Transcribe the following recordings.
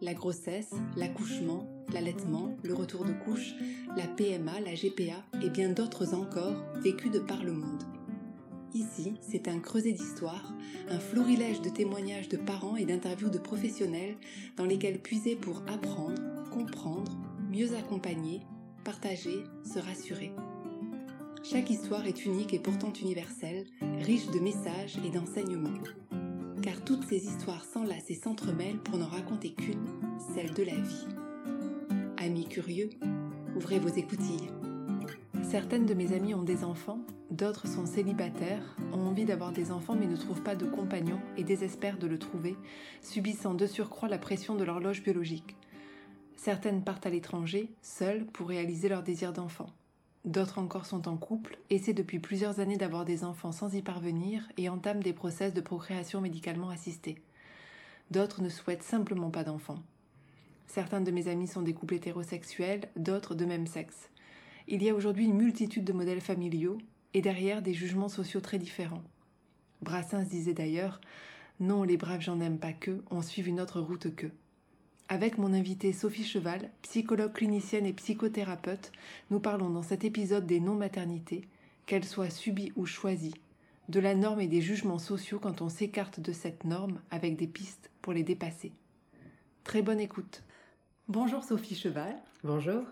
la grossesse, l'accouchement, l'allaitement, le retour de couche, la PMA, la GPA et bien d'autres encore vécus de par le monde. Ici, c'est un creuset d'histoire, un florilège de témoignages de parents et d'interviews de professionnels dans lesquels puiser pour apprendre, comprendre, mieux accompagner, partager, se rassurer. Chaque histoire est unique et pourtant universelle, riche de messages et d'enseignements. Car toutes ces histoires s'enlacent et s'entremêlent pour n'en raconter qu'une, celle de la vie. Amis curieux, ouvrez vos écoutilles. Certaines de mes amies ont des enfants, d'autres sont célibataires, ont envie d'avoir des enfants mais ne trouvent pas de compagnon et désespèrent de le trouver, subissant de surcroît la pression de l'horloge biologique. Certaines partent à l'étranger, seules, pour réaliser leur désir d'enfant. D'autres encore sont en couple, essaient depuis plusieurs années d'avoir des enfants sans y parvenir et entament des process de procréation médicalement assistée. D'autres ne souhaitent simplement pas d'enfants. Certains de mes amis sont des couples hétérosexuels, d'autres de même sexe. Il y a aujourd'hui une multitude de modèles familiaux et derrière des jugements sociaux très différents. Brassens disait d'ailleurs Non, les braves j'en aime pas que, on suit une autre route qu'eux. Avec mon invitée Sophie Cheval, psychologue clinicienne et psychothérapeute, nous parlons dans cet épisode des non-maternités, qu'elles soient subies ou choisies, de la norme et des jugements sociaux quand on s'écarte de cette norme avec des pistes pour les dépasser. Très bonne écoute. Bonjour Sophie Cheval. Bonjour.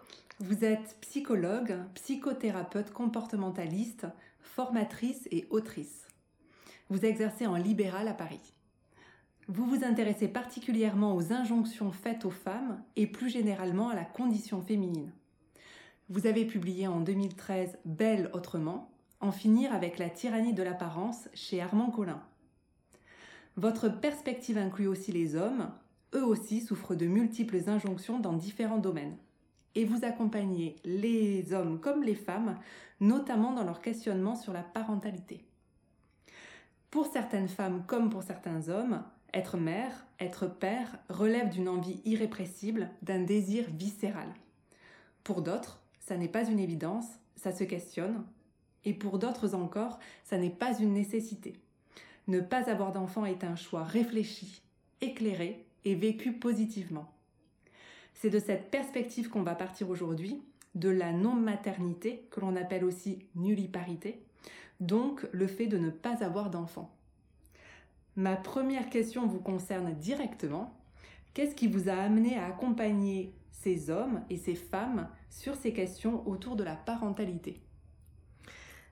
Vous êtes psychologue, psychothérapeute comportementaliste, formatrice et autrice. Vous exercez en libéral à Paris. Vous vous intéressez particulièrement aux injonctions faites aux femmes et plus généralement à la condition féminine. Vous avez publié en 2013 Belle autrement, En finir avec la tyrannie de l'apparence chez Armand Collin. Votre perspective inclut aussi les hommes, eux aussi souffrent de multiples injonctions dans différents domaines. Et vous accompagnez les hommes comme les femmes, notamment dans leur questionnement sur la parentalité. Pour certaines femmes comme pour certains hommes, être mère, être père relève d'une envie irrépressible, d'un désir viscéral. Pour d'autres, ça n'est pas une évidence, ça se questionne. Et pour d'autres encore, ça n'est pas une nécessité. Ne pas avoir d'enfant est un choix réfléchi, éclairé et vécu positivement. C'est de cette perspective qu'on va partir aujourd'hui, de la non-maternité, que l'on appelle aussi nulliparité, donc le fait de ne pas avoir d'enfant. Ma première question vous concerne directement. Qu'est-ce qui vous a amené à accompagner ces hommes et ces femmes sur ces questions autour de la parentalité?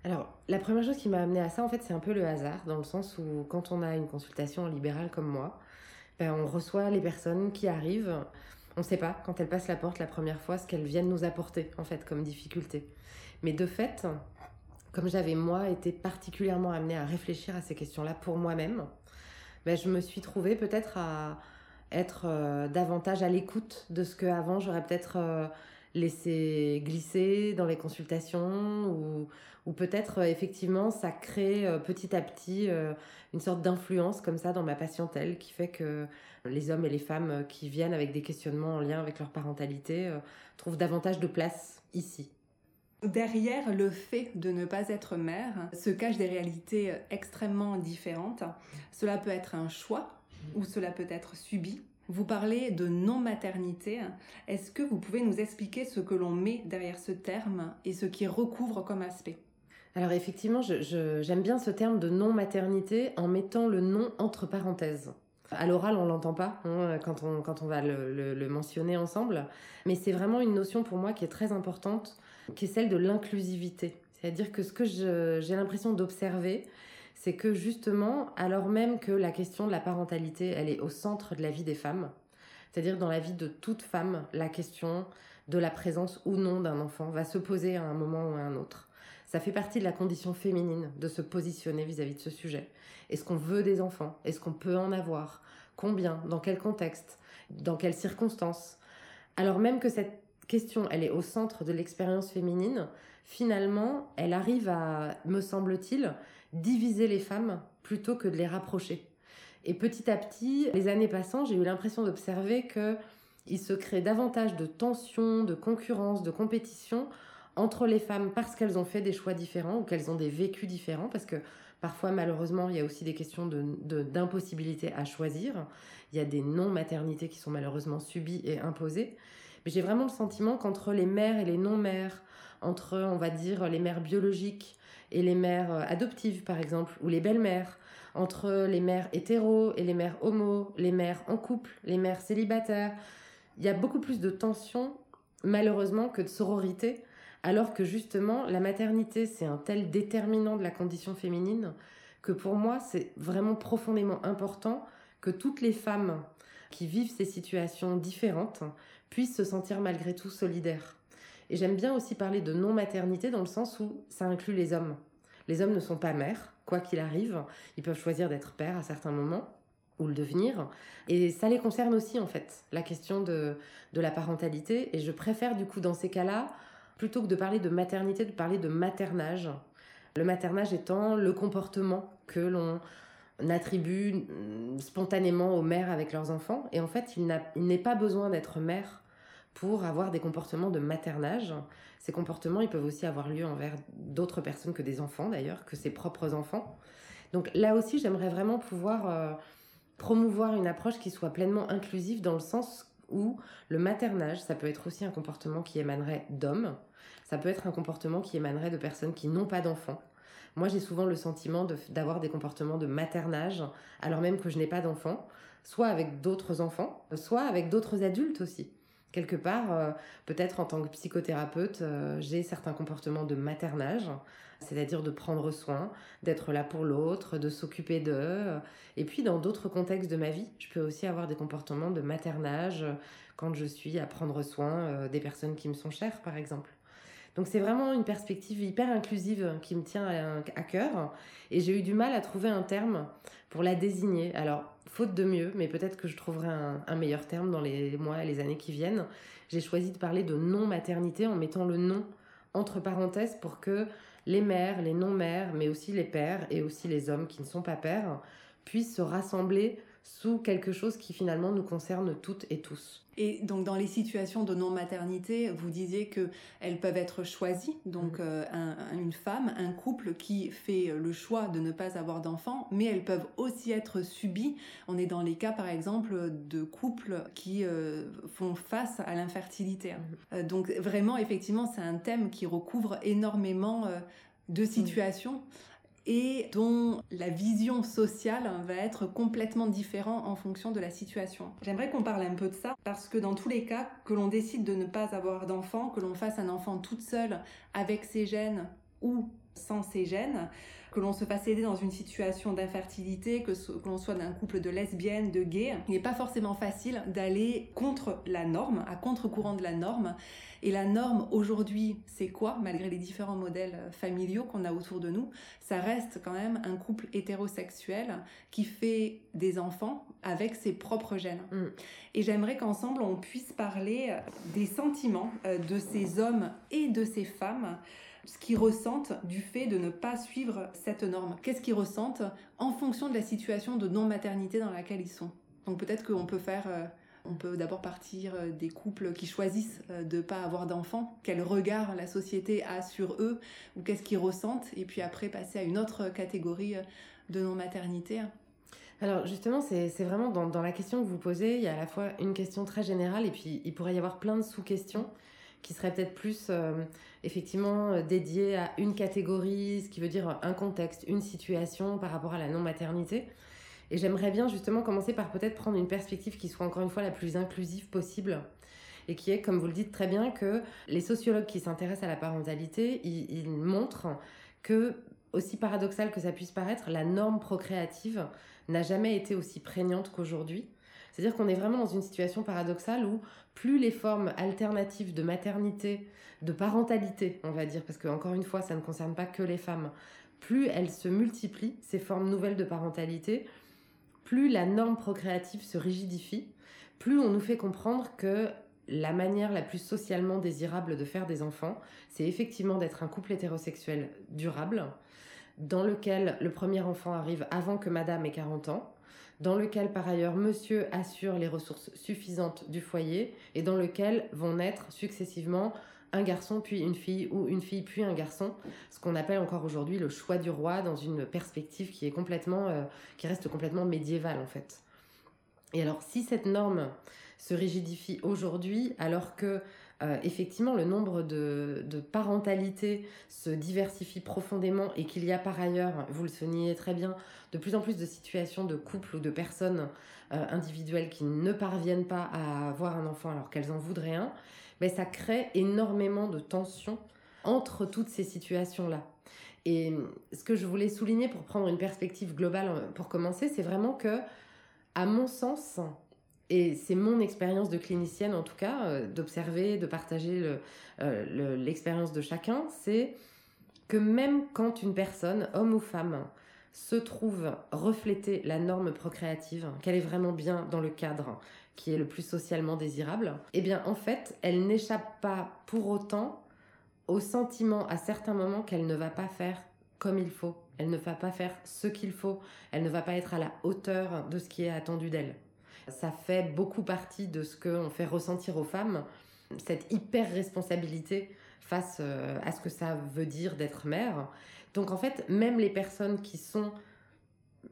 Alors, la première chose qui m'a amené à ça, en fait, c'est un peu le hasard, dans le sens où quand on a une consultation libérale comme moi, ben, on reçoit les personnes qui arrivent. On ne sait pas, quand elles passent la porte la première fois, ce qu'elles viennent nous apporter, en fait, comme difficulté. Mais de fait, comme j'avais, moi, été particulièrement amenée à réfléchir à ces questions-là pour moi-même, ben, je me suis trouvée peut-être à être euh, davantage à l'écoute de ce que avant j'aurais peut-être euh, laisser glisser dans les consultations ou, ou peut-être euh, effectivement ça crée petit à petit une sorte d'influence comme ça dans ma patientèle qui fait que les hommes et les femmes qui viennent avec des questionnements en lien avec leur parentalité trouvent davantage de place ici. Derrière le fait de ne pas être mère se cachent des réalités extrêmement différentes. Cela peut être un choix ou cela peut être subi. Vous parlez de non-maternité. Est-ce que vous pouvez nous expliquer ce que l'on met derrière ce terme et ce qui recouvre comme aspect? Alors effectivement, j'aime bien ce terme de non-maternité en mettant le nom entre parenthèses. À l'oral, on l'entend pas hein, quand, on, quand on va le mentionner ensemble, mais c'est vraiment une notion pour moi qui est très importante, qui est celle de l'inclusivité. C'est-à-dire que ce que j'ai l'impression d'observer, c'est que justement, alors même que la question de la parentalité, elle est au centre de la vie des femmes, c'est-à-dire dans la vie de toute femme, la question de la présence ou non d'un enfant va se poser à un moment ou à un autre. Ça fait partie de la condition féminine de se positionner vis-à-vis de ce sujet. Est-ce qu'on veut des enfants? Est-ce qu'on peut en avoir? Combien? Dans quel contexte? Dans quelles circonstances? Alors même que cette question, elle est au centre de l'expérience féminine, finalement, elle arrive à, me semble-t-il, diviser les femmes plutôt que de les rapprocher. Et petit à petit, les années passant, j'ai eu l'impression d'observer que il se crée davantage de tensions, de concurrence, de compétition entre les femmes parce qu'elles ont fait des choix différents ou qu'elles ont des vécus différents, parce que parfois, malheureusement, il y a aussi des questions d'impossibilité de, à choisir. Il y a des non-maternités qui sont malheureusement subies et imposées. J'ai vraiment le sentiment qu'entre les mères et les non-mères, entre, on va dire, les mères biologiques et les mères euh, adoptives, par exemple, ou les belles-mères, entre les mères hétéros et les mères homo, les mères en couple, les mères célibataires, il y a beaucoup plus de tension, malheureusement, que de sororité, alors que justement, la maternité, c'est un tel déterminant de la condition féminine que pour moi, c'est vraiment profondément important que toutes les femmes qui vivent ces situations différentes puissent se sentir malgré tout solidaires. Et j'aime bien aussi parler de non-maternité dans le sens où ça inclut les hommes. Les hommes ne sont pas mères, quoi qu'il arrive. Ils peuvent choisir d'être pères à certains moments ou le devenir. Et ça les concerne aussi, en fait, la question de, de la parentalité. Et je préfère, du coup, dans ces cas-là, plutôt que de parler de maternité, de parler de maternage. Le maternage étant le comportement que l'on attribue spontanément aux mères avec leurs enfants. Et en fait, il n'est pas besoin d'être mère pour avoir des comportements de maternage. Ces comportements, ils peuvent aussi avoir lieu envers d'autres personnes que des enfants d'ailleurs, que ses propres enfants. Donc là aussi, j'aimerais vraiment pouvoir euh, promouvoir une approche qui soit pleinement inclusive dans le sens où le maternage, ça peut être aussi un comportement qui émanerait d'hommes, ça peut être un comportement qui émanerait de personnes qui n'ont pas d'enfants. Moi, j'ai souvent le sentiment d'avoir des comportements de maternage, alors même que je n'ai pas d'enfants, soit avec d'autres enfants, soit avec d'autres adultes aussi quelque part, euh, peut-être en tant que psychothérapeute, euh, j'ai certains comportements de maternage, c'est-à-dire de prendre soin, d'être là pour l'autre, de s'occuper d'eux. Et puis dans d'autres contextes de ma vie, je peux aussi avoir des comportements de maternage quand je suis à prendre soin euh, des personnes qui me sont chères, par exemple. Donc c'est vraiment une perspective hyper inclusive qui me tient à, cœur. Et j'ai eu du mal à trouver un terme pour la désigner. Alors, faute de mieux, mais peut-être que je trouverai un, meilleur terme dans les mois et les années qui viennent, j'ai choisi de parler de non-maternité en mettant le nom entre parenthèses pour que les mères, les non-mères, mais aussi les pères et aussi les hommes qui ne sont pas pères puissent se rassembler sous quelque chose qui finalement nous concerne toutes et tous. Et donc dans les situations de non-maternité, vous disiez que elles peuvent être choisies. Donc mm. euh, une femme, un couple qui fait le choix de ne pas avoir d'enfants, mais elles peuvent aussi être subies. On est dans les cas par exemple de couples qui euh, font face à l'infertilité. Mm. Euh, donc vraiment effectivement c'est un thème qui recouvre énormément de mm. situations et dont la vision sociale va être complètement différente en fonction de la situation. J'aimerais qu'on parle un peu de ça parce que dans tous les cas, que l'on décide de ne pas avoir d'enfant, que l'on fasse un enfant toute seule avec ses gènes ou sans ses gènes, que l'on se fasse aider dans une situation d'infertilité, que, que l'on soit d'un couple de lesbiennes, de gays, il n'est pas forcément facile d'aller contre la norme, à contre-courant de la norme. Et la norme aujourd'hui, c'est quoi, malgré les différents modèles familiaux qu'on a autour de nous? Ça reste quand même un couple hétérosexuel qui fait des enfants avec ses propres gènes. Mm. Et j'aimerais qu'ensemble, on puisse parler des sentiments euh, de ces hommes et de ces femmes ce qu'ils ressentent du fait de ne pas suivre cette norme. Qu'est-ce qu'ils ressentent en fonction de la situation de non-maternité dans laquelle ils sont? Donc peut-être qu'on peut faire... Euh, on peut d'abord partir euh, des couples qui choisissent euh, de ne pas avoir d'enfants, quel regard la société a sur eux, ou qu'est-ce qu'ils ressentent, et puis après passer à une autre catégorie de non-maternité. Alors justement, c'est vraiment dans, dans, la question que vous posez, il y a à la fois une question très générale, et puis il pourrait y avoir plein de sous-questions qui seraient peut-être plus effectivement euh, dédié à une catégorie, ce qui veut dire un contexte, une situation par rapport à la non-maternité. Et j'aimerais bien justement commencer par peut-être prendre une perspective qui soit encore une fois la plus inclusive possible et qui est, comme vous le dites très bien, que les sociologues qui s'intéressent à la parentalité, ils, montrent que, aussi paradoxal que ça puisse paraître, la norme procréative n'a jamais été aussi prégnante qu'aujourd'hui. C'est-à-dire qu'on est vraiment dans une situation paradoxale où plus les formes alternatives de maternité, de parentalité, on va dire, parce que encore une fois, ça ne concerne pas que les femmes, plus elles se multiplient, ces formes nouvelles de parentalité, plus la norme procréative se rigidifie, plus on nous fait comprendre que la manière la plus socialement désirable de faire des enfants, c'est effectivement d'être un couple hétérosexuel durable, dans lequel le premier enfant arrive avant que madame ait 40 ans, dans lequel par ailleurs monsieur assure les ressources suffisantes du foyer et dans lequel vont naître successivement un garçon puis une fille ou une fille puis un garçon, ce qu'on appelle encore aujourd'hui le choix du roi dans une perspective qui est complètement euh, qui reste complètement médiévale en fait. Et alors si cette norme se rigidifie aujourd'hui alors que euh, effectivement le nombre de, parentalités se diversifie profondément et qu'il y a par ailleurs, vous le soulignez très bien, de plus en plus de situations de couples ou de personnes euh, individuelles qui ne parviennent pas à avoir un enfant alors qu'elles en voudraient un, mais ça crée énormément de tensions entre toutes ces situations-là. Et ce que je voulais souligner pour prendre une perspective globale euh, pour commencer, c'est vraiment que, à mon sens, et c'est mon expérience de clinicienne en tout cas, euh, d'observer, de partager l'expérience de chacun, c'est que même quand une personne, homme ou femme, se trouve refléter la norme procréative, qu'elle est vraiment bien dans le cadre qui est le plus socialement désirable, eh bien en fait, elle n'échappe pas pour autant au sentiment à certains moments qu'elle ne va pas faire comme il faut, elle ne va pas faire ce qu'il faut, elle ne va pas être à la hauteur de ce qui est attendu d'elle. Ça fait beaucoup partie de ce qu'on fait ressentir aux femmes, cette hyper responsabilité face euh, à ce que ça veut dire d'être mère. Donc en fait, même les personnes qui sont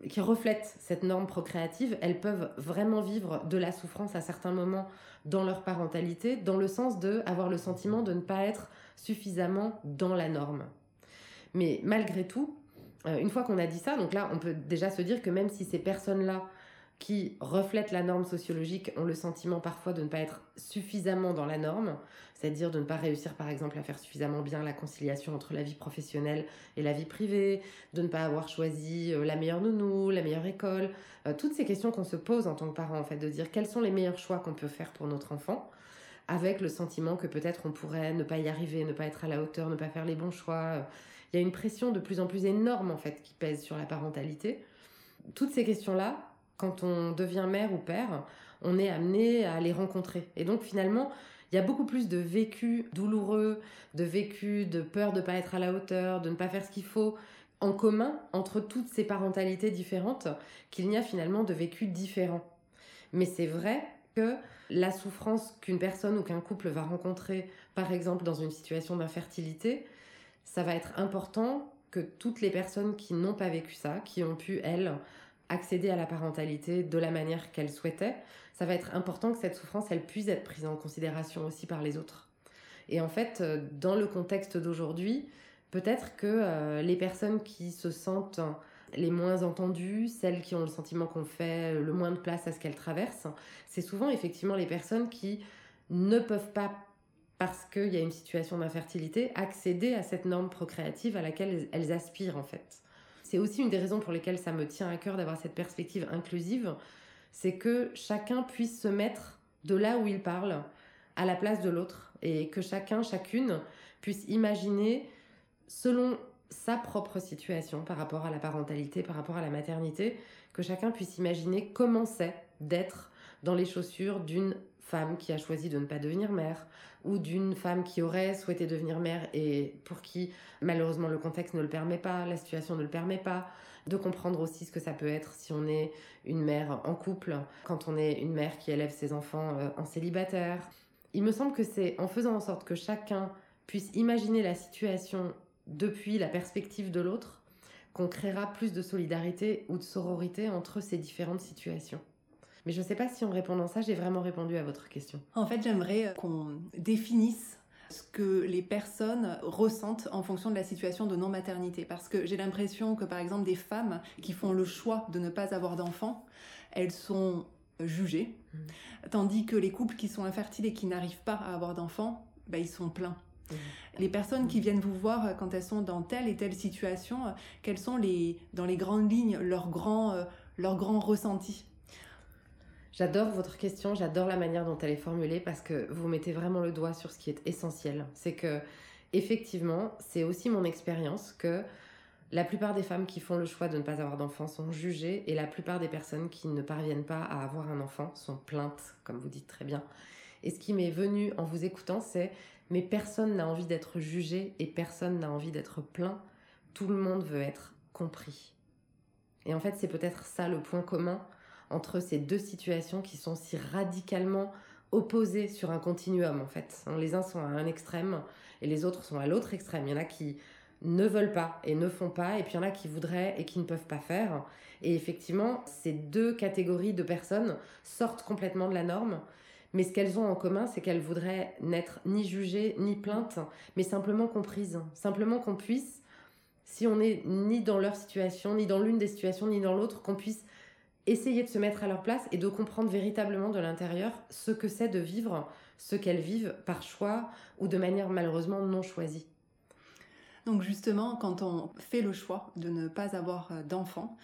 qui reflètent cette norme procréative, elles peuvent vraiment vivre de la souffrance à certains moments dans leur parentalité, dans le sens de avoir le sentiment de ne pas être suffisamment dans la norme. Mais malgré tout, euh, une fois qu'on a dit ça, donc là, on peut déjà se dire que même si ces personnes-là qui reflètent la norme sociologique ont le sentiment parfois de ne pas être suffisamment dans la norme, c'est-à-dire de ne pas réussir par exemple à faire suffisamment bien la conciliation entre la vie professionnelle et la vie privée, de ne pas avoir choisi euh, la meilleure nounou, la meilleure école, euh, toutes ces questions qu'on se pose en tant que parent en fait, de dire quels sont les meilleurs choix qu'on peut faire pour notre enfant, avec le sentiment que peut-être on pourrait ne pas y arriver, ne pas être à la hauteur, ne pas faire les bons choix. Il y a une pression de plus en plus énorme en fait qui pèse sur la parentalité. Toutes ces questions-là, quand on devient mère ou père, on est amené à les rencontrer. Et donc finalement, il y a beaucoup plus de vécu douloureux, de vécu de peur de ne pas être à la hauteur, de ne pas faire ce qu'il faut en commun entre toutes ces parentalités différentes qu'il n'y a finalement de vécu différents. Mais c'est vrai que la souffrance qu'une personne ou qu'un couple va rencontrer, par exemple dans une situation d'infertilité, ça va être important que toutes les personnes qui n'ont pas vécu ça, qui ont pu, elles, accéder à la parentalité de la manière qu'elle souhaitait, ça va être important que cette souffrance, elle puisse être prise en considération aussi par les autres. Et en fait, euh, dans le contexte d'aujourd'hui, peut-être que euh, les personnes qui se sentent les moins entendues, celles qui ont le sentiment qu'on fait le moins de place à ce qu'elles traversent, c'est souvent effectivement les personnes qui ne peuvent pas, parce qu'il y a une situation d'infertilité, accéder à cette norme procréative à laquelle elles aspirent en fait c'est aussi une des raisons pour lesquelles ça me tient à cœur d'avoir cette perspective inclusive, c'est que chacun puisse se mettre de là où il parle à la place de l'autre et que chacun, chacune puisse imaginer selon sa propre situation par rapport à la parentalité, par rapport à la maternité, que chacun puisse imaginer comment c'est d'être dans les chaussures d'une femme qui a choisi de ne pas devenir mère ou d'une femme qui aurait souhaité devenir mère et pour qui malheureusement le contexte ne le permet pas, la situation ne le permet pas, de comprendre aussi ce que ça peut être si on est une mère en couple, quand on est une mère qui élève ses enfants euh, en célibataire. Il me semble que c'est en faisant en sorte que chacun puisse imaginer la situation depuis la perspective de l'autre qu'on créera plus de solidarité ou de sororité entre ces différentes situations. Mais je ne sais pas si en répondant ça, j'ai vraiment répondu à votre question. En fait, j'aimerais qu'on définisse ce que les personnes ressentent en fonction de la situation de non-maternité. Parce que j'ai l'impression que, par exemple, des femmes qui font le choix de ne pas avoir d'enfants, elles sont jugées, mmh. tandis que les couples qui sont infertiles et qui n'arrivent pas à avoir d'enfants, bah, ils sont pleins. Mmh. Les personnes qui mmh. viennent vous voir quand elles sont dans telle et telle situation, quels sont les, dans les grandes lignes leurs grands, euh, leurs grands ressentis? J'adore votre question, j'adore la manière dont elle est formulée parce que vous mettez vraiment le doigt sur ce qui est essentiel. C'est que, effectivement, c'est aussi mon expérience que la plupart des femmes qui font le choix de ne pas avoir d'enfants sont jugées et la plupart des personnes qui ne parviennent pas à avoir un enfant sont plaintes, comme vous dites très bien. Et ce qui m'est venu en vous écoutant, c'est mais personne n'a envie d'être jugé et personne n'a envie d'être plein. Tout le monde veut être compris. Et en fait, c'est peut-être ça le point commun entre ces deux situations qui sont si radicalement opposées sur un continuum en fait. Les uns sont à un extrême et les autres sont à l'autre extrême. Il y en a qui ne veulent pas et ne font pas, et puis il y en a qui voudraient et qui ne peuvent pas faire. Et effectivement, ces deux catégories de personnes sortent complètement de la norme, mais ce qu'elles ont en commun, c'est qu'elles voudraient n'être ni jugées ni plaintes, mais simplement comprises. Simplement qu'on puisse, si on n'est ni dans leur situation, ni dans l'une des situations, ni dans l'autre, qu'on puisse essayer de se mettre à leur place et de comprendre véritablement de l'intérieur ce que c'est de vivre ce qu'elles vivent par choix ou de manière malheureusement non choisie. Donc justement, quand on fait le choix de ne pas avoir d'enfants,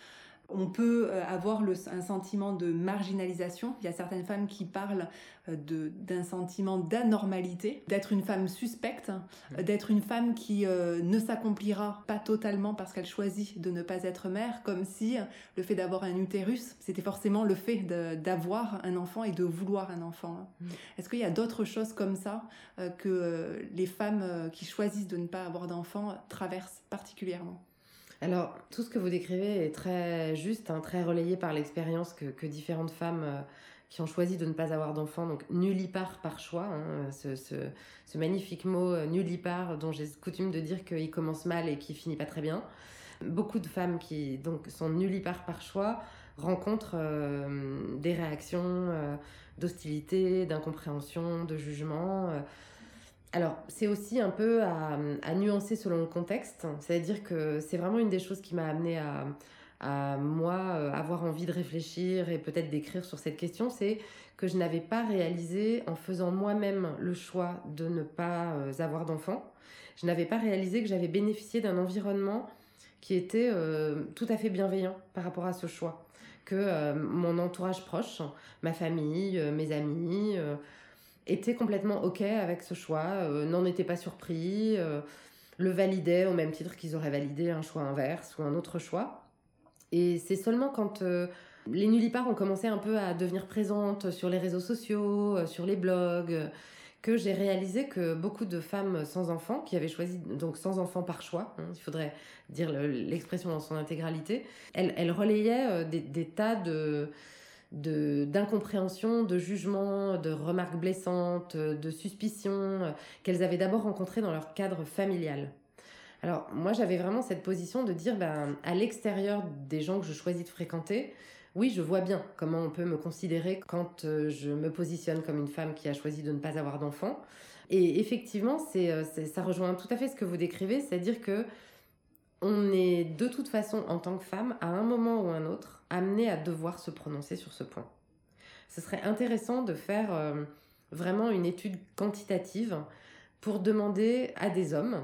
on peut euh, avoir un sentiment de marginalisation. Il y a certaines femmes qui parlent euh, d'un sentiment d'anormalité, d'être une femme suspecte, d'être une femme qui euh, ne s'accomplira pas totalement parce qu'elle choisit de ne pas être mère, comme si le fait d'avoir un utérus, c'était forcément le fait d'avoir un enfant et de vouloir un enfant. Mmh. Est-ce qu'il y a d'autres choses comme ça que les femmes qui choisissent de ne pas avoir d'enfants traversent particulièrement? Alors, tout ce que vous décrivez est très juste, hein, très relayé par l'expérience que, différentes femmes euh, qui ont choisi de ne pas avoir d'enfants, donc nullipare par choix, hein, ce, magnifique mot euh, nullipare dont j'ai coutume de dire qu'il commence mal et qu'il finit pas très bien. Beaucoup de femmes qui donc sont nullipare par choix rencontrent euh, des réactions d'hostilité, d'incompréhension, de jugement alors, c'est aussi un peu à, nuancer selon le contexte. C'est-à-dire que c'est vraiment une des choses qui m'a amené à, moi euh, avoir envie de réfléchir et peut-être d'écrire sur cette question. C'est que je n'avais pas réalisé, en faisant moi-même le choix de ne pas euh, avoir d'enfant, je n'avais pas réalisé que j'avais bénéficié d'un environnement qui était euh, tout à fait bienveillant par rapport à ce choix. Que mon entourage proche, ma famille, mes amis, était complètement OK avec ce choix, euh, n'en était pas surpris, euh, le validait au même titre qu'ils auraient validé un choix inverse ou un autre choix. Et c'est seulement quand euh, les nullipares ont commencé un peu à devenir présentes sur les réseaux sociaux, sur les blogs, que j'ai réalisé que beaucoup de femmes sans enfants, qui avaient choisi, donc sans enfants par choix, hein, il faudrait dire l'expression dans son intégralité, elles, elles relayaient des tas de d'incompréhension, de, jugement, de remarques blessantes, de suspicions euh, qu'elles avaient d'abord rencontrées dans leur cadre familial. Alors moi j'avais vraiment cette position de dire ben, à l'extérieur des gens que je choisis de fréquenter, oui je vois bien comment on peut me considérer quand euh, je me positionne comme une femme qui a choisi de ne pas avoir d'enfant. Et effectivement, euh, c'est, ça rejoint tout à fait ce que vous décrivez, c'est-à-dire que on est de toute façon en tant que femme, à un moment ou un autre, amené à devoir se prononcer sur ce point. Ce serait intéressant de faire euh, vraiment une étude quantitative pour demander à des hommes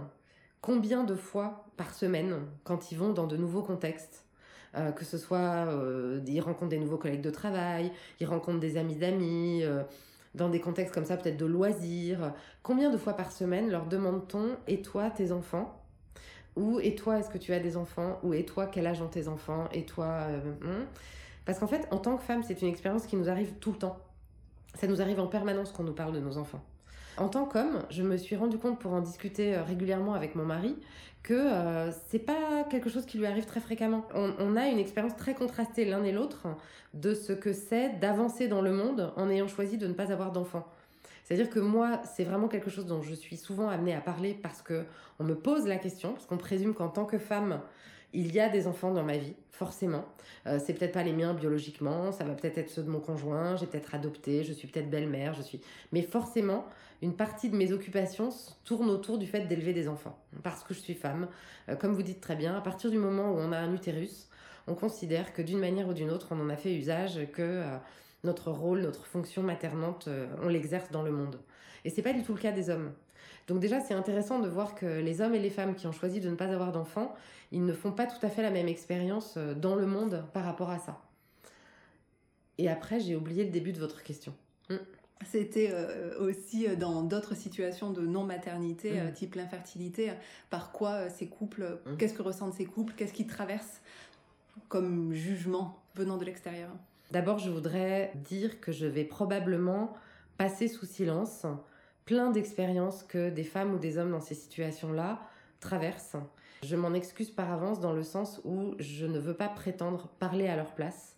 combien de fois par semaine, quand ils vont dans de nouveaux contextes, euh, que ce soit euh, ils rencontrent des nouveaux collègues de travail, ils rencontrent des amis d'amis, dans des contextes comme ça peut-être de loisirs, combien de fois par semaine leur demande-t-on et toi tes enfants ou et toi, est-ce que tu as des enfants Ou et toi, quel âge ont tes enfants Et toi euh, hmm? Parce qu'en fait, en tant que femme, c'est une expérience qui nous arrive tout le temps. Ça nous arrive en permanence qu'on nous parle de nos enfants. En tant qu'homme, je me suis rendu compte pour en discuter euh, régulièrement avec mon mari que euh, c'est pas quelque chose qui lui arrive très fréquemment. On, on a une expérience très contrastée l'un et l'autre de ce que c'est d'avancer dans le monde en ayant choisi de ne pas avoir d'enfants. C'est-à-dire que moi, c'est vraiment quelque chose dont je suis souvent amenée à parler parce que on me pose la question, parce qu'on présume qu'en tant que femme, il y a des enfants dans ma vie, forcément. Euh, c'est peut-être pas les miens biologiquement, ça va peut-être être ceux de mon conjoint, j'ai peut-être adopté, je suis peut-être belle-mère, je suis. Mais forcément, une partie de mes occupations tourne autour du fait d'élever des enfants, parce que je suis femme. Euh, comme vous dites très bien, à partir du moment où on a un utérus, on considère que d'une manière ou d'une autre, on en a fait usage, que euh, notre rôle, notre fonction maternante, euh, on l'exerce dans le monde. Et c'est pas du tout le cas des hommes. Donc déjà, c'est intéressant de voir que les hommes et les femmes qui ont choisi de ne pas avoir d'enfants, ils ne font pas tout à fait la même expérience euh, dans le monde par rapport à ça. Et après, j'ai oublié le début de votre question. Hmm. C'était euh, aussi dans d'autres situations de non-maternité, hmm. type l'infertilité, par quoi ces couples, hmm. qu'est-ce que ressentent ces couples, qu'est-ce qu'ils traversent comme jugement venant de l'extérieur? D'abord, je voudrais dire que je vais probablement passer sous silence plein d'expériences que des femmes ou des hommes dans ces situations-là traversent. Je m'en excuse par avance dans le sens où je ne veux pas prétendre parler à leur place,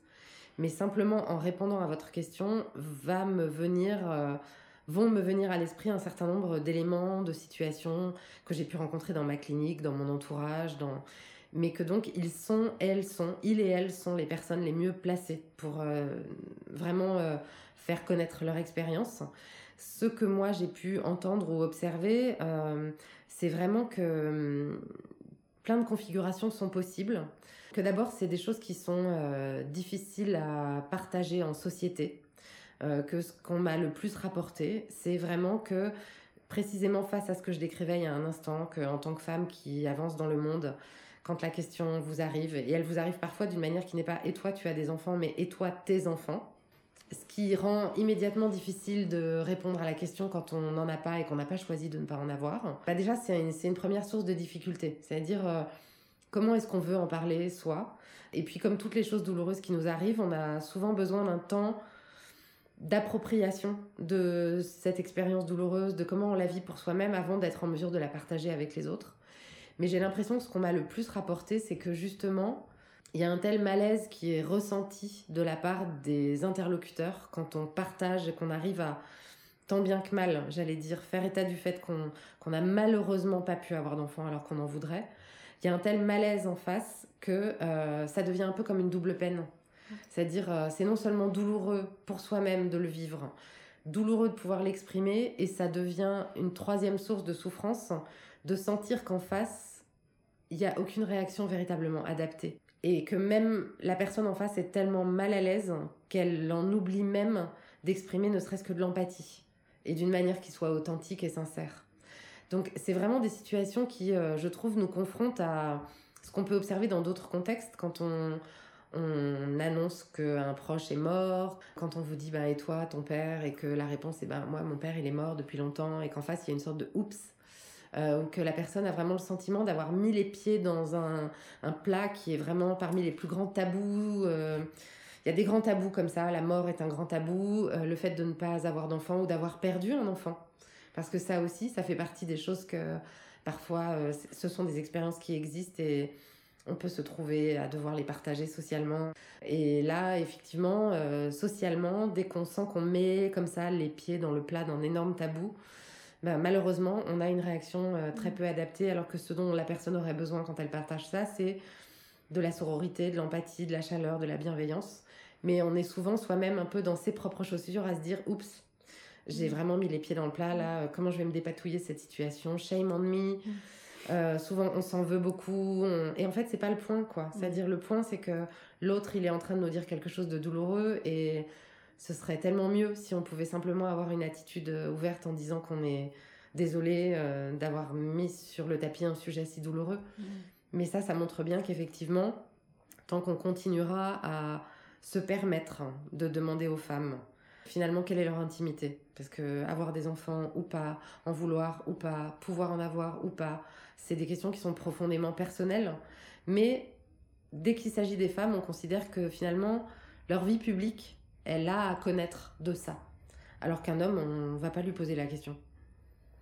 mais simplement en répondant à votre question va me venir, euh, vont me venir à l'esprit un certain nombre d'éléments, de situations que j'ai pu rencontrer dans ma clinique, dans mon entourage, dans mais que donc ils sont, elles sont, ils et elles sont les personnes les mieux placées pour euh, vraiment euh, faire connaître leur expérience. Ce que moi j'ai pu entendre ou observer, euh, c'est vraiment que hum, plein de configurations sont possibles. Que d'abord, c'est des choses qui sont difficiles à partager en société. Que ce qu'on m'a le plus rapporté, c'est vraiment que précisément face à ce que je décrivais il y a un instant, qu'en tant que femme qui avance dans le monde, quand la question vous arrive, et elle vous arrive parfois d'une manière qui n'est pas et toi tu as des enfants, mais et toi tes enfants, ce qui rend immédiatement difficile de répondre à la question quand on n'en a pas et qu'on n'a pas choisi de ne pas en avoir. Bah déjà, c'est une, première source de difficulté. C'est-à-dire, euh, comment est-ce qu'on veut en parler, soi? Et puis, comme toutes les choses douloureuses qui nous arrivent, on a souvent besoin d'un temps d'appropriation de cette expérience douloureuse, de comment on la vit pour soi-même avant d'être en mesure de la partager avec les autres. Mais j'ai l'impression que ce qu'on m'a le plus rapporté, c'est que justement, il y a un tel malaise qui est ressenti de la part des interlocuteurs quand on partage et qu'on arrive à, tant bien que mal, j'allais dire, faire état du fait qu'on n'a malheureusement pas pu avoir d'enfants alors qu'on en voudrait. Il y a un tel malaise en face que euh, ça devient un peu comme une double peine. C'est-à-dire, euh, c'est non seulement douloureux pour soi-même de le vivre, douloureux de pouvoir l'exprimer, et ça devient une troisième source de souffrance de sentir qu'en face, il n'y a aucune réaction véritablement adaptée. Et que même la personne en face est tellement mal à l'aise qu'elle en oublie même d'exprimer ne serait-ce que de l'empathie. Et d'une manière qui soit authentique et sincère. Donc c'est vraiment des situations qui, euh, je trouve, nous confrontent à ce qu'on peut observer dans d'autres contextes. Quand on, on annonce qu'un proche est mort, quand on vous dit bah et toi ton père et que la réponse est bah moi mon père il est mort depuis longtemps et qu'en face il y a une sorte de oups euh, que la personne a vraiment le sentiment d'avoir mis les pieds dans un, un, plat qui est vraiment parmi les plus grands tabous. Euh, il y a des grands tabous comme ça, la mort est un grand tabou, euh, le fait de ne pas avoir d'enfant ou d'avoir perdu un enfant. Parce que ça aussi, ça fait partie des choses que parfois, euh, ce sont des expériences qui existent et on peut se trouver à devoir les partager socialement. Et là, effectivement, socialement, dès qu'on sent qu'on met comme ça les pieds dans le plat d'un énorme tabou, bah, malheureusement, on a une réaction euh, très peu adaptée, alors que ce dont la personne aurait besoin quand elle partage ça, c'est de la sororité, de l'empathie, de la chaleur, de la bienveillance. Mais on est souvent soi-même un peu dans ses propres chaussures à se dire, oups, j'ai vraiment mis les pieds dans le plat là, euh, comment je vais me dépatouiller cette situation, shame on me. Euh, souvent on s'en veut beaucoup on... et en fait c'est pas le point quoi. C'est à dire le point c'est que l'autre il est en train de nous dire quelque chose de douloureux et ce serait tellement mieux si on pouvait simplement avoir une attitude euh, ouverte en disant qu'on est désolé euh, d'avoir mis sur le tapis un sujet si douloureux. Mmh. Mais ça, ça montre bien qu'effectivement, tant qu'on continuera à se permettre de demander aux femmes finalement quelle est leur intimité, parce que avoir des enfants ou pas, en vouloir ou pas, pouvoir en avoir ou pas, c'est des questions qui sont profondément personnelles. Mais dès qu'il s'agit des femmes, on considère que finalement leur vie publique elle a à connaître de ça. Alors qu'un homme, on ne va pas lui poser la question.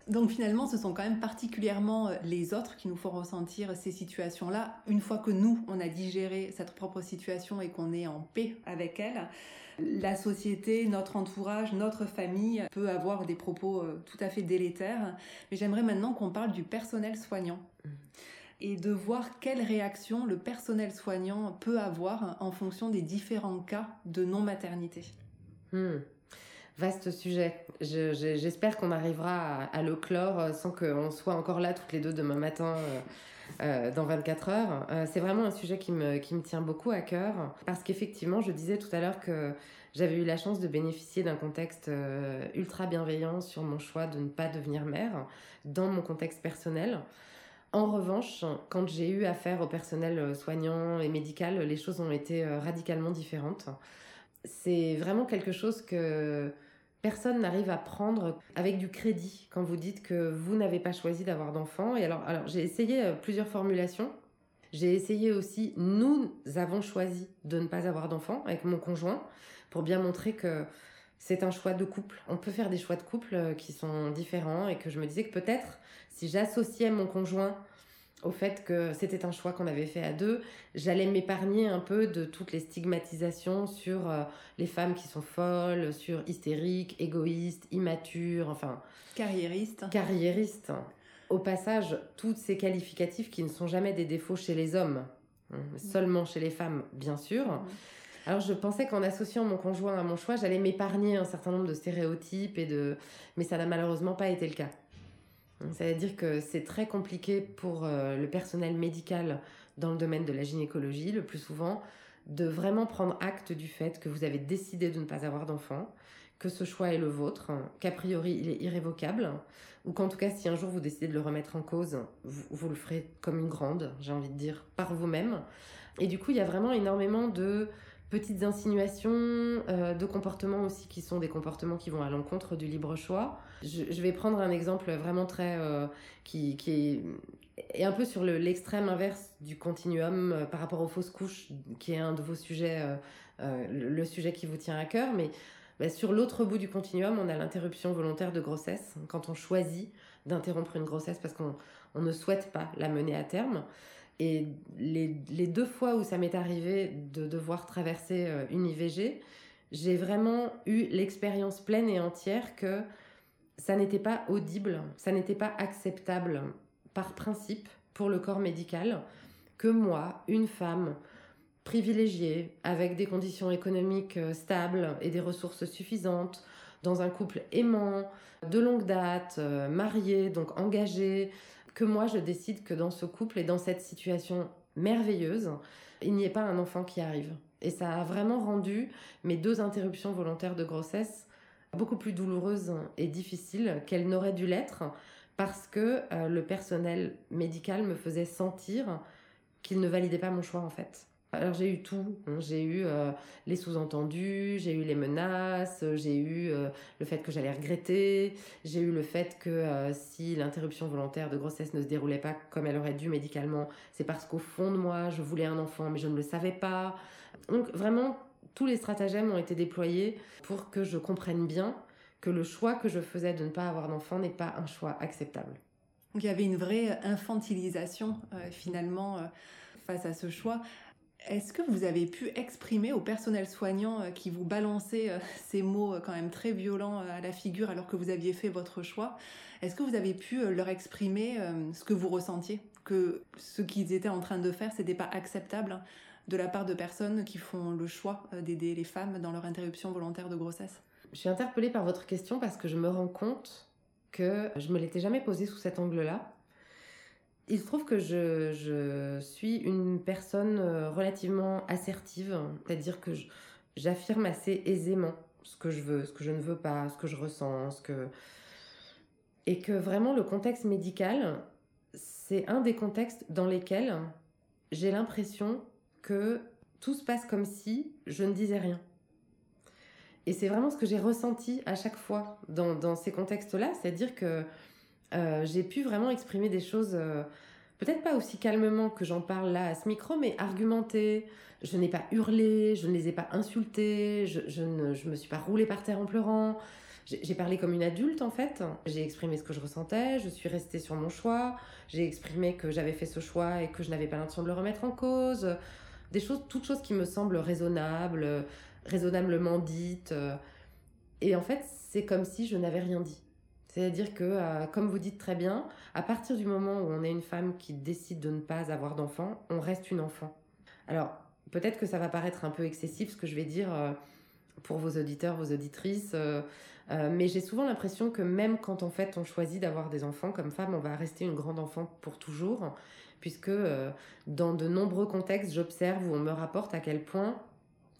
Donc finalement, ce sont quand même particulièrement euh, les autres qui nous font ressentir ces situations-là. Une fois que nous, on a digéré cette propre situation et qu'on est en paix avec elle, la société, notre entourage, notre famille peut avoir des propos euh, tout à fait délétères. Mais j'aimerais maintenant qu'on parle du personnel soignant. Mmh et de voir quelle réaction le personnel soignant peut avoir en fonction des différents cas de non-maternité. Hmm. Vaste sujet. J'espère qu'on arrivera à, le clore sans qu'on soit encore là toutes les deux demain matin. Euh, euh, dans 24 heures. Euh, c'est vraiment un sujet qui me, qui me tient beaucoup à cœur parce qu'effectivement, je disais tout à l'heure que j'avais eu la chance de bénéficier d'un contexte ultra bienveillant sur mon choix de ne pas devenir mère dans mon contexte personnel. En revanche, quand j'ai eu affaire au personnel euh, soignant et médical, les choses ont été euh, radicalement différentes. C'est vraiment quelque chose que personne n'arrive à prendre avec du crédit quand vous dites que vous n'avez pas choisi d'avoir d'enfants. Et alors, alors j'ai essayé euh, plusieurs formulations. J'ai essayé aussi, nous avons choisi de ne pas avoir d'enfants avec mon conjoint pour bien montrer que c'est un choix de couple. On peut faire des choix de couple euh, qui sont différents et que je me disais que peut-être si j'associais mon conjoint au fait que c'était un choix qu'on avait fait à deux, j'allais m'épargner un peu de toutes les stigmatisations sur euh, les femmes qui sont folles, sur hystériques, égoïstes, immatures, enfin... Carriéristes. Carriéristes. Au passage, tous ces qualificatifs qui ne sont jamais des défauts chez les hommes, hein, mm. seulement chez les femmes, bien sûr. Mm. Alors je pensais qu'en associant mon conjoint à mon choix, j'allais m'épargner un certain nombre de stéréotypes et de, mais ça n'a malheureusement pas été le cas. C'est-à-dire que c'est très compliqué pour euh, le personnel médical dans le domaine de la gynécologie, le plus souvent, de vraiment prendre acte du fait que vous avez décidé de ne pas avoir d'enfant, que ce choix est le vôtre, qu'a priori il est irrévocable, ou qu'en tout cas si un jour vous décidez de le remettre en cause, vous, vous le ferez comme une grande, j'ai envie de dire, par vous-même. Et du coup, il y a vraiment énormément de petites insinuations euh, de comportements aussi qui sont des comportements qui vont à l'encontre du libre choix. Je, vais prendre un exemple vraiment très euh, qui, est, un peu sur l'extrême inverse du continuum euh, par rapport aux fausses couches, qui est un de vos sujets, le, sujet qui vous tient à cœur, mais bah, sur l'autre bout du continuum, on a l'interruption volontaire de grossesse, quand on choisit d'interrompre une grossesse parce qu'on ne souhaite pas la mener à terme. Et les, les, deux fois où ça m'est arrivé de devoir traverser euh, une IVG, j'ai vraiment eu l'expérience pleine et entière que ça n'était pas audible, ça n'était pas acceptable par principe pour le corps médical que moi, une femme privilégiée, avec des conditions économiques euh, stables et des ressources suffisantes, dans un couple aimant, de longue date, euh, marié, donc engagé, que moi je décide que dans ce couple et dans cette situation merveilleuse, il n'y ait pas un enfant qui arrive. Et ça a vraiment rendu mes deux interruptions volontaires de grossesse beaucoup plus douloureuses et difficiles qu'elles n'auraient dû l'être parce que euh, le personnel médical me faisait sentir qu'il ne validait pas mon choix en fait. Alors j'ai eu tout. Hein. J'ai eu euh, les sous-entendus, j'ai eu les menaces, j'ai eu euh, le fait que j'allais regretter, j'ai eu le fait que euh, si l'interruption volontaire de grossesse ne se déroulait pas comme elle aurait dû médicalement, c'est parce qu'au fond de moi, je voulais un enfant mais je ne le savais pas. Donc vraiment, tous les stratagèmes ont été déployés pour que je comprenne bien que le choix que je faisais de ne pas avoir d'enfant n'est pas un choix acceptable. Donc il y avait une vraie infantilisation finalement face à ce choix. Est-ce que vous avez pu exprimer au personnel soignant euh, qui vous balançait euh, ces mots euh, quand même très violents à la figure alors que vous aviez fait votre choix? Est-ce que vous avez pu leur exprimer ce que vous ressentiez? Que ce qu'ils étaient en train de faire, c'était pas acceptable de la part de personnes qui font le choix d'aider les femmes dans leur interruption volontaire de grossesse? Je suis interpellée par votre question parce que je me rends compte que je me l'étais jamais posée sous cet angle-là il se trouve que je, suis une personne euh, relativement assertive, c'est-à-dire que j'affirme assez aisément ce que je veux, ce que je ne veux pas, ce que je ressens, ce que... Et que vraiment le contexte médical, c'est un des contextes dans lesquels j'ai l'impression que tout se passe comme si je ne disais rien. Et c'est vraiment ce que j'ai ressenti à chaque fois dans ces contextes-là, c'est-à-dire que euh, j'ai pu vraiment exprimer des choses, euh, peut-être pas aussi calmement que j'en parle là à ce micro, mais argumentées. Je n'ai pas hurlé, je ne les ai pas insultés, je, ne je me suis pas roulée par terre en pleurant. J'ai parlé comme une adulte en fait. J'ai exprimé ce que je ressentais, je suis restée sur mon choix, j'ai exprimé que j'avais fait ce choix et que je n'avais pas l'intention de le remettre en cause. Des choses, toutes choses qui me semblent raisonnables, raisonnablement dites. Et en fait, c'est comme si je n'avais rien dit. C'est-à-dire que, euh, comme vous dites très bien, à partir du moment où on est une femme qui décide de ne pas avoir d'enfant, on reste une enfant. Alors, peut-être que ça va paraître un peu excessif ce que je vais dire euh, pour vos auditeurs, vos auditrices, euh, mais j'ai souvent l'impression que même quand en fait on choisit d'avoir des enfants comme femme, on va rester une grande enfant pour toujours, puisque dans de nombreux contextes, j'observe où on me rapporte à quel point,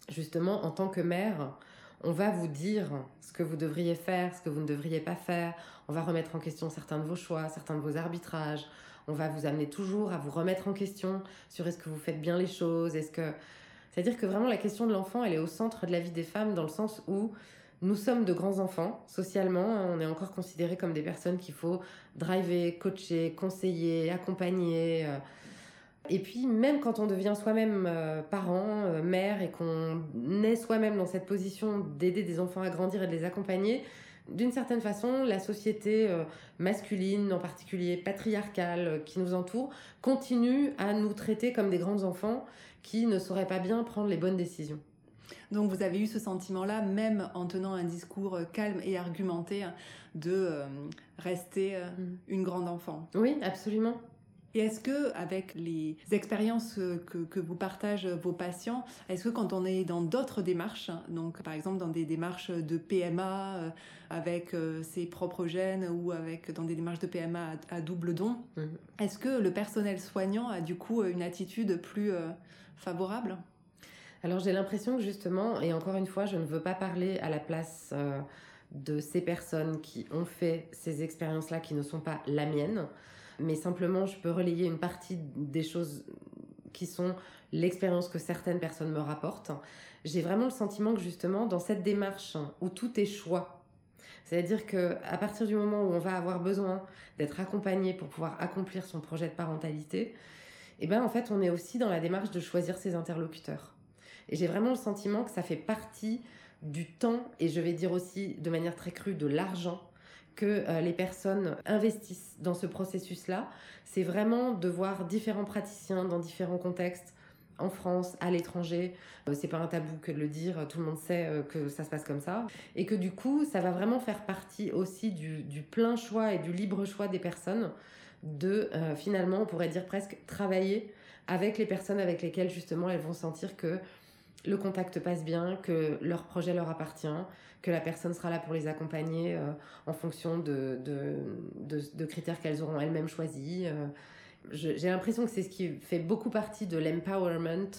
justement, en tant que mère, on va vous dire ce que vous devriez faire, ce que vous ne devriez pas faire. On va remettre en question certains de vos choix, certains de vos arbitrages. On va vous amener toujours à vous remettre en question sur est-ce que vous faites bien les choses, est-ce que c'est-à-dire que vraiment la question de l'enfant, elle est au centre de la vie des femmes dans le sens où nous sommes de grands enfants. Socialement, on est encore considérés comme des personnes qu'il faut driver, coacher, conseiller, accompagner. Euh, Et puis même quand on devient soi-même euh, parent, euh, mère et qu'on est soi-même dans cette position d'aider des enfants à grandir et de les accompagner, d'une certaine façon, la société euh, masculine, en particulier patriarcale, qui nous entoure, continue à nous traiter comme des grands enfants qui ne sauraient pas bien prendre les bonnes décisions. Donc vous avez eu ce sentiment-là, même en tenant un discours calme et argumenté, de rester mm. une grande enfant? Oui, absolument. Et est-ce que, avec les expériences que, vous partagent vos patients, est-ce que quand on est dans d'autres démarches, donc par exemple dans des démarches de PMA euh, avec euh, ses propres gènes ou avec dans des démarches de PMA à, double don, mhm. est-ce que le personnel soignant a du coup une attitude plus euh, favorable? Alors j'ai l'impression que justement, et encore une fois, je ne veux pas parler à la place de ces personnes qui ont fait ces expériences-là qui ne sont pas la mienne mais simplement je peux relayer une partie des choses qui sont l'expérience que certaines personnes me rapportent. J'ai vraiment le sentiment que justement dans cette démarche où tout est choix, c'est-à-dire que à partir du moment où on va avoir besoin d'être accompagné pour pouvoir accomplir son projet de parentalité, eh ben en fait on est aussi dans la démarche de choisir ses interlocuteurs. Et j'ai vraiment le sentiment que ça fait partie du temps et je vais dire aussi de manière très crue de l'argent que euh, les personnes investissent dans ce processus-là, c'est vraiment de voir différents praticiens dans différents contextes, en France, à l'étranger. Euh, c'est pas un tabou que de le dire, tout le monde sait euh, que ça se passe comme ça. Et que du coup, ça va vraiment faire partie aussi du, plein choix et du libre choix des personnes de finalement, on pourrait dire presque travailler avec les personnes avec lesquelles justement elles vont sentir que le contact passe bien, que leur projet leur appartient, que la personne sera là pour les accompagner euh, en fonction de, de, critères qu'elles auront elles-mêmes choisis. Euh. J'ai l'impression que c'est ce qui fait beaucoup partie de l'empowerment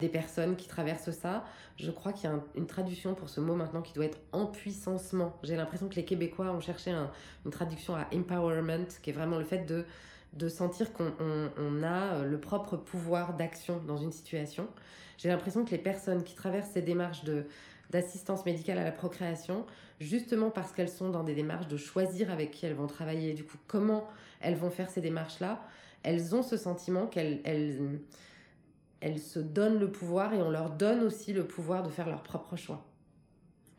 des personnes qui traversent ça. Je crois qu'il y a une traduction pour ce mot maintenant qui doit être empuissancement. J'ai l'impression que les Québécois ont cherché une traduction à empowerment, qui est vraiment le fait de, de sentir qu'on on a le propre pouvoir d'action dans une situation. J'ai l'impression que les personnes qui traversent ces démarches de d'assistance médicale à la procréation, justement parce qu'elles sont dans des démarches de choisir avec qui elles vont travailler, du coup comment elles vont faire ces démarches-là, elles ont ce sentiment qu'elles elles, elles se donnent le pouvoir et on leur donne aussi le pouvoir de faire leur propre choix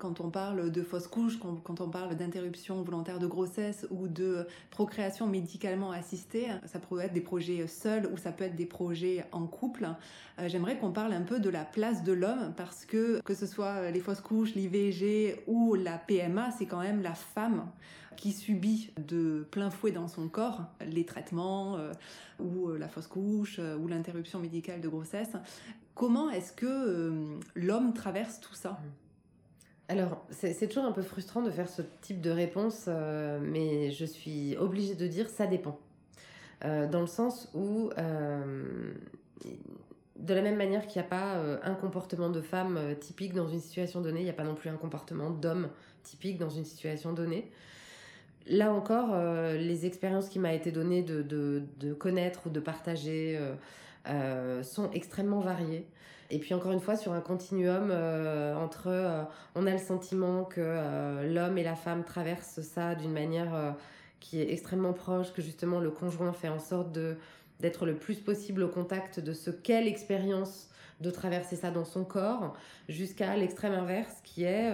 quand on parle de fausse couche, quand, on parle d'interruption volontaire de grossesse ou de procréation médicalement assistée, ça peut être des projets seuls ou ça peut être des projets en couple. Euh, j'aimerais qu'on parle un peu de la place de l'homme parce que que ce soit les fausses couches, l'IVG ou la PMA, c'est quand même la femme qui subit de plein fouet dans son corps les traitements euh, ou euh, la fausse couche ou l'interruption médicale de grossesse. Comment est-ce que l'homme traverse tout ça? Alors, c'est toujours un peu frustrant de faire ce type de réponse, euh, mais je suis obligée de dire ça dépend. Euh, dans le sens où, euh, de la même manière qu'il n'y a pas un comportement de femme typique dans une situation donnée, il n'y a pas non plus un comportement d'homme typique dans une situation donnée. Là encore, les expériences qui m'a été données de, de, connaître ou de partager sont extrêmement variées. Et puis encore une fois, sur un continuum euh, entre, euh, on a le sentiment que euh, l'homme et la femme traversent ça d'une manière qui est extrêmement proche, que justement le conjoint fait en sorte d'être le plus possible au contact de ce qu'est l'expérience de traverser ça dans son corps, jusqu'à l'extrême inverse qui est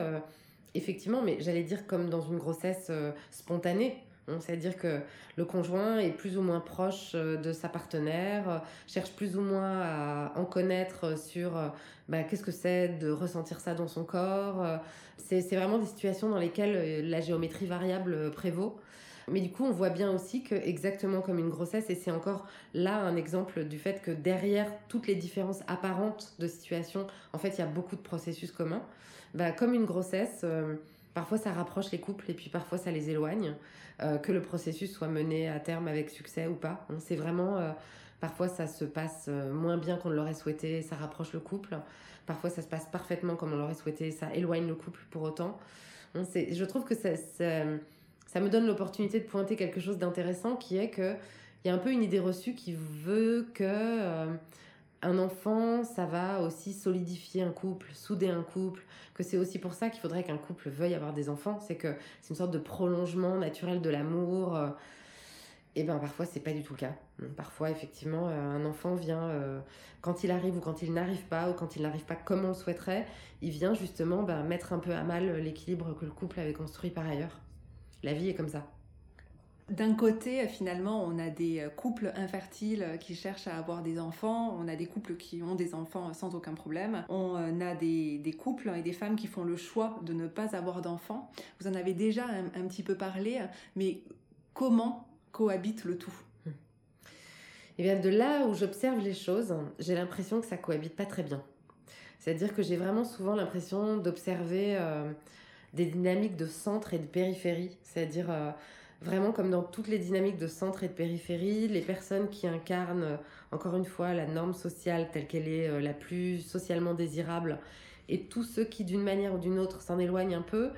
effectivement, mais j'allais dire comme dans une grossesse spontanée, c'est-à-dire que le conjoint est plus ou moins proche euh, de sa partenaire, euh, cherche plus ou moins à en connaître sur euh, bah, qu'est-ce que c'est de ressentir ça dans son corps. C'est vraiment des situations dans lesquelles la géométrie variable prévaut. Mais du coup, on voit bien aussi que, exactement comme une grossesse, et c'est encore là un exemple du fait que derrière toutes les différences apparentes de situation, en fait, il y a beaucoup de processus communs. Bah, comme une grossesse, parfois ça rapproche les couples et puis parfois ça les éloigne. Euh, que le processus soit mené à terme avec succès ou pas. C'est vraiment, euh, parfois ça se passe euh, moins bien qu'on l'aurait souhaité, ça rapproche le couple. Parfois ça se passe parfaitement comme on l'aurait souhaité, ça éloigne le couple pour autant. je trouve que ça, ça, me donne l'opportunité de pointer quelque chose d'intéressant qui est que il y a un peu une idée reçue qui veut que un enfant, ça va aussi solidifier un couple, souder un couple, que c'est aussi pour ça qu'il faudrait qu'un couple veuille avoir des enfants, c'est que c'est une sorte de prolongement naturel de l'amour. Euh. Et ben parfois c'est pas du tout le cas. Parfois effectivement un enfant vient quand il arrive ou quand il n'arrive pas ou quand il n'arrive pas comme on le souhaiterait, il vient justement ben, mettre un peu à mal l'équilibre que le couple avait construit par ailleurs. La vie est comme ça. D'un côté, finalement, on a des euh, couples infertiles qui cherchent à avoir des enfants, on a des couples qui ont des enfants sans aucun problème, on euh, a des, couples et des femmes qui font le choix de ne pas avoir d'enfants. Vous en avez déjà un, petit peu parlé, mais comment cohabite le tout? Eh bien de là où j'observe les choses, j'ai l'impression que ça cohabite pas très bien. C'est-à-dire que j'ai vraiment souvent l'impression d'observer euh, des dynamiques de centre et de périphérie, c'est-à-dire vraiment comme dans toutes les dynamiques de centre et de périphérie, les personnes qui incarnent, euh, encore une fois, la norme sociale telle qu'elle est euh, la plus socialement désirable, et tous ceux qui, d'une manière ou d'une autre, s'en éloignent un peu,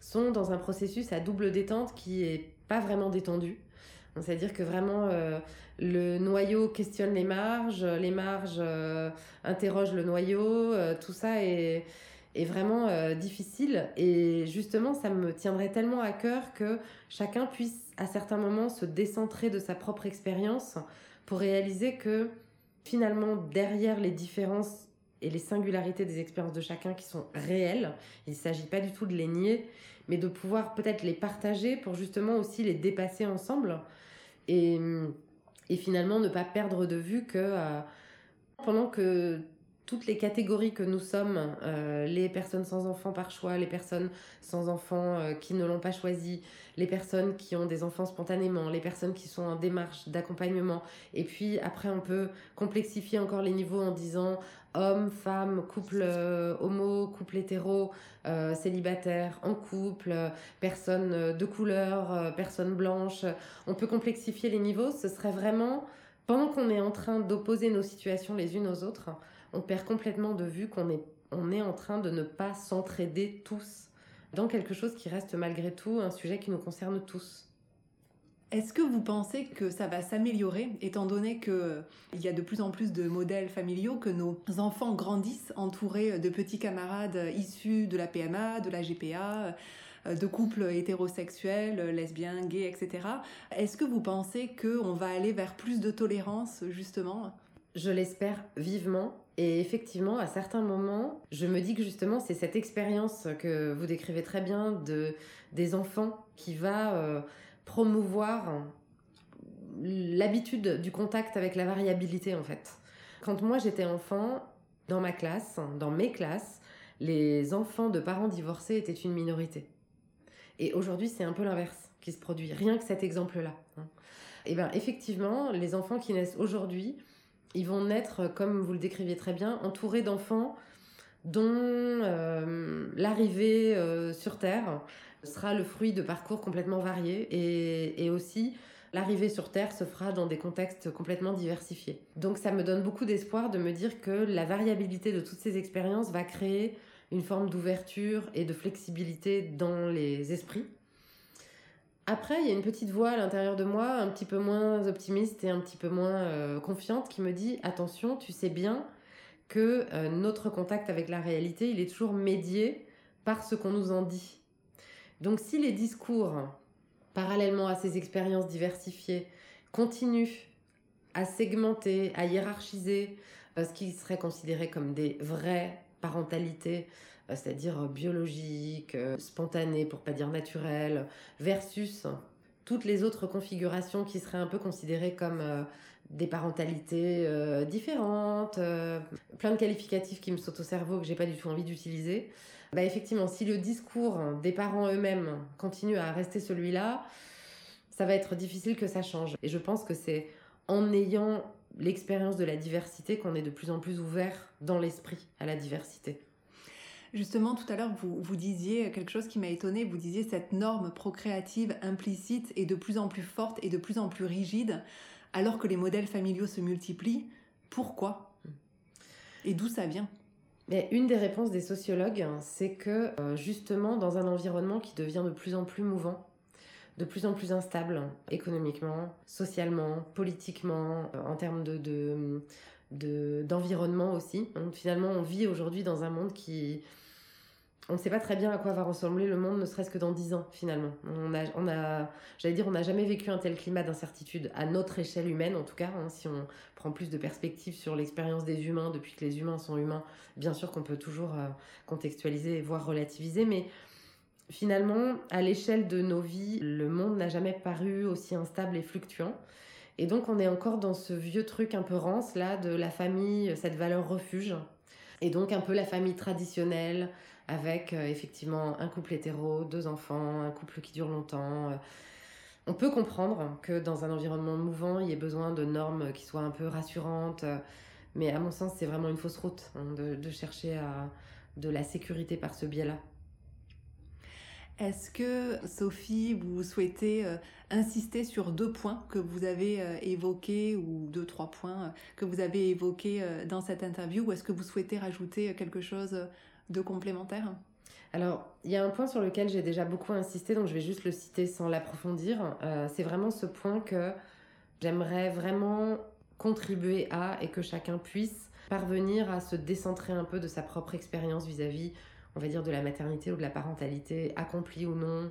sont dans un processus à double détente qui est pas vraiment détendu. C'est-à-dire que vraiment, euh, le noyau questionne les marges, les marges interrogent le noyau, tout ça est est vraiment euh, difficile. Et justement, ça me tiendrait tellement à cœur que chacun puisse à certains moments se décentrer de sa propre expérience pour réaliser que finalement, derrière les différences et les singularités des expériences de chacun qui sont réelles, il ne s'agit pas du tout de les nier, mais de pouvoir peut-être les partager pour justement aussi les dépasser ensemble. Et, et finalement, ne pas perdre de vue que euh, pendant que toutes les catégories que nous sommes, euh, les personnes sans enfants par choix, les personnes sans enfants euh, qui ne l'ont pas choisi, les personnes qui ont des enfants spontanément, les personnes qui sont en démarche d'accompagnement. Et puis après, on peut complexifier encore les niveaux en disant homme, femme, couple euh, homo, couple hétéro, célibataire, en couple, personnes de couleur, personnes blanches. On peut complexifier les niveaux. Ce serait vraiment, pendant qu'on est en train d'opposer nos situations les unes aux autres, on perd complètement de vue qu'on est, on est en train de ne pas s'entraider tous dans quelque chose qui reste malgré tout un sujet qui nous concerne tous. Est-ce que vous pensez que ça va s'améliorer, étant donné qu'il y a de plus en plus de modèles familiaux, que nos enfants grandissent entourés de petits camarades issus de la PMA, de la GPA, de couples hétérosexuels, lesbiens, gays, etc. Est-ce que vous pensez qu'on va aller vers plus de tolérance, justement? Je l'espère vivement. Et effectivement, à certains moments, je me dis que justement, c'est cette expérience que vous décrivez très bien de, des enfants qui va euh, promouvoir l'habitude du contact avec la variabilité en fait. Quand moi j'étais enfant, dans ma classe, dans mes classes, les enfants de parents divorcés étaient une minorité. Et aujourd'hui, c'est un peu l'inverse qui se produit, rien que cet exemple-là. Hein. Et bien, effectivement, les enfants qui naissent aujourd'hui ils vont naître, comme vous le décriviez très bien, entourés d'enfants dont euh, l'arrivée euh, sur Terre sera le fruit de parcours complètement variés et aussi l'arrivée sur Terre se fera dans des contextes complètement diversifiés. Donc ça me donne beaucoup d'espoir de me dire que la variabilité de toutes ces expériences va créer une forme d'ouverture et de flexibilité dans les esprits après, il y a une petite voix à l'intérieur de moi, un petit peu moins optimiste et un petit peu moins euh, confiante, qui me dit attention, tu sais bien que euh, notre contact avec la réalité, il est toujours médié par ce qu'on nous en dit. Donc si les discours, parallèlement à ces expériences diversifiées, continuent à segmenter, à hiérarchiser ce qui serait considéré comme des vraies parentalités, euh, c'est-à-dire euh, biologique, euh, spontané pour pas dire naturel, versus toutes les autres configurations qui seraient un peu considérées comme des parentalités différentes, plein de qualificatifs qui me sautent au cerveau que j'ai pas du tout envie d'utiliser. Bah effectivement, si le discours des parents eux-mêmes continue à rester celui-là, ça va être difficile que ça change. Et je pense que c'est en ayant l'expérience de la diversité qu'on est de plus en plus ouvert dans l'esprit à la diversité. Justement, tout à l'heure, vous, vous disiez quelque chose qui m'a étonné. Vous disiez cette norme procréative implicite est de plus en plus forte et de plus en plus rigide, alors que les modèles familiaux se multiplient. Pourquoi? Et d'où ça vient? Mais une des réponses des sociologues, c'est que euh, justement, dans un environnement qui devient de plus en plus mouvant, de plus en plus instable, économiquement, socialement, politiquement, euh, en termes de, d'environnement aussi. finalement, on vit aujourd'hui dans un monde qui, on ne sait pas très bien à quoi va ressembler le monde, ne serait-ce que dans dix ans finalement. On a, on a j'allais dire, on n'a jamais vécu un tel climat d'incertitude à notre échelle humaine en tout cas. Hein, si on prend plus de perspective sur l'expérience des humains depuis que les humains sont humains, bien sûr qu'on peut toujours euh, contextualiser voire relativiser, mais finalement, à l'échelle de nos vies, le monde n'a jamais paru aussi instable et fluctuant. Et donc on est encore dans ce vieux truc un peu rance là de la famille, cette valeur refuge. Et donc un peu la famille traditionnelle, avec euh, effectivement un couple hétéro, deux enfants, un couple qui dure longtemps. Euh. On peut comprendre que dans un environnement mouvant, il y ait besoin de normes qui soient un peu rassurantes, mais à mon sens, c'est vraiment une fausse route hein, de, chercher de la sécurité par ce biais-là. Est-ce que, Sophie, vous souhaitez euh, insister sur deux points que vous avez évoqués, ou deux, trois points que vous avez évoqués dans cette interview, ou est-ce que vous souhaitez rajouter quelque chose de complémentaires alors, il y a un point sur lequel j'ai déjà beaucoup insisté, donc je vais juste le citer sans l'approfondir. Euh, c'est vraiment ce point que j'aimerais vraiment contribuer à et que chacun puisse parvenir à se décentrer un peu de sa propre expérience vis-à-vis, on va dire, de la maternité ou de la parentalité, accomplie ou non,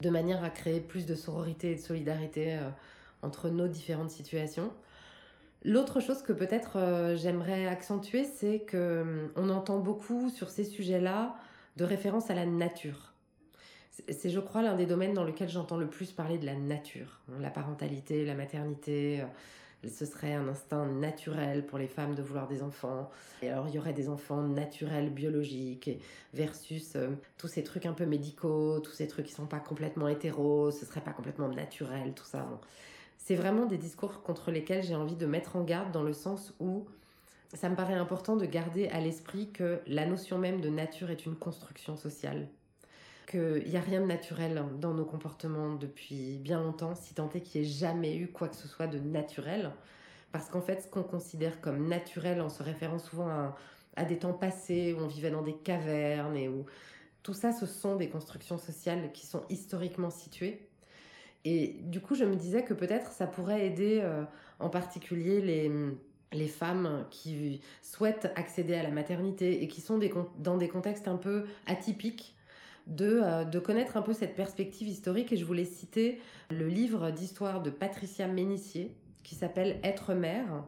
de manière à créer plus de sororité et de solidarité euh, entre nos différentes situations. L'autre chose que peut-être euh, j'aimerais accentuer, c'est que hum, on entend beaucoup sur ces sujets-là de référence à la nature. C'est, je crois, l'un des domaines dans lequel j'entends le plus parler de la nature. La parentalité, la maternité, euh, ce serait un instinct naturel pour les femmes de vouloir des enfants. Et alors, il y aurait des enfants naturels, biologiques, versus euh, tous ces trucs un peu médicaux, tous ces trucs qui sont pas complètement hétéros, ce serait pas complètement naturel, tout ça c'est vraiment des discours contre lesquels j'ai envie de mettre en garde dans le sens où ça me paraît important de garder à l'esprit que la notion même de nature est une construction sociale. Qu'il n'y a rien de naturel dans nos comportements depuis bien longtemps, si tant est qu'il n'y ait jamais eu quoi que ce soit de naturel. Parce qu'en fait, ce qu'on considère comme naturel en se référant souvent à, des temps passés où on vivait dans des cavernes et où tout ça, ce sont des constructions sociales qui sont historiquement situées et du coup, je me disais que peut-être ça pourrait aider euh, en particulier les, femmes qui souhaitent accéder à la maternité et qui sont dans des contextes un peu atypiques. De, euh, de connaître un peu cette perspective historique et je voulais citer le livre d'histoire de Patricia Ménissier qui s'appelle Être mère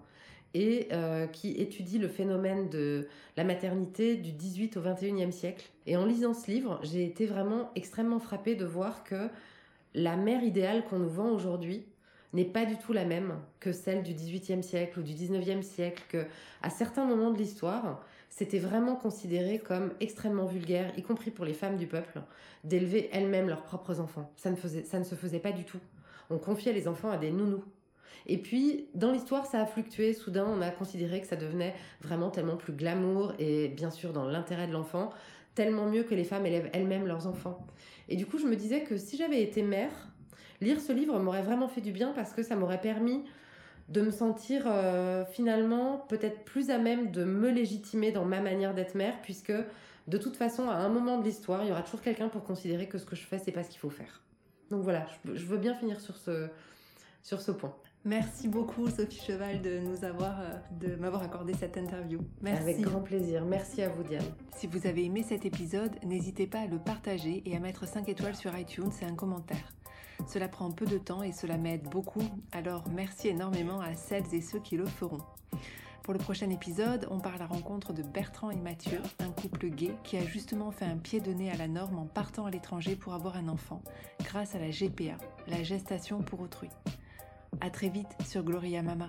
et euh, qui étudie le phénomène de la maternité du 18 au 21e siècle. Et en lisant ce livre, j'ai été vraiment extrêmement frappée de voir que la mère idéale qu'on nous vend aujourd'hui n'est pas du tout la même que celle du XVIIIe siècle ou du XIXe siècle, que à certains moments de l'histoire, c'était vraiment considéré comme extrêmement vulgaire, y compris pour les femmes du peuple, d'élever elles-mêmes leurs propres enfants. Ça ne, faisait, ça ne se faisait pas du tout. On confiait les enfants à des nounous. Et puis, dans l'histoire, ça a fluctué. Soudain, on a considéré que ça devenait vraiment tellement plus glamour et bien sûr dans l'intérêt de l'enfant, tellement mieux que les femmes élèvent elles-mêmes leurs enfants. Et du coup, je me disais que si j'avais été mère, lire ce livre m'aurait vraiment fait du bien parce que ça m'aurait permis de me sentir euh, finalement peut-être plus à même de me légitimer dans ma manière d'être mère, puisque de toute façon, à un moment de l'histoire, il y aura toujours quelqu'un pour considérer que ce que je fais, c'est pas ce qu'il faut faire. Donc voilà, je, veux bien finir sur ce, sur ce point. Merci beaucoup Sophie Cheval de nous avoir euh, de m'avoir accordé cette interview. Merci. Avec grand plaisir. Merci à vous Diane. Si vous avez aimé cet épisode, n'hésitez pas à le partager et à mettre 5 étoiles sur iTunes et un commentaire. Cela prend peu de temps et cela m'aide beaucoup, alors merci énormément à celles et ceux qui le feront. Pour le prochain épisode, on parle à la rencontre de Bertrand et Mathieu, un couple gay qui a justement fait un pied de nez à la norme en partant à l'étranger pour avoir un enfant, grâce à la GPA, la gestation pour autrui. À très vite sur Gloria Mama.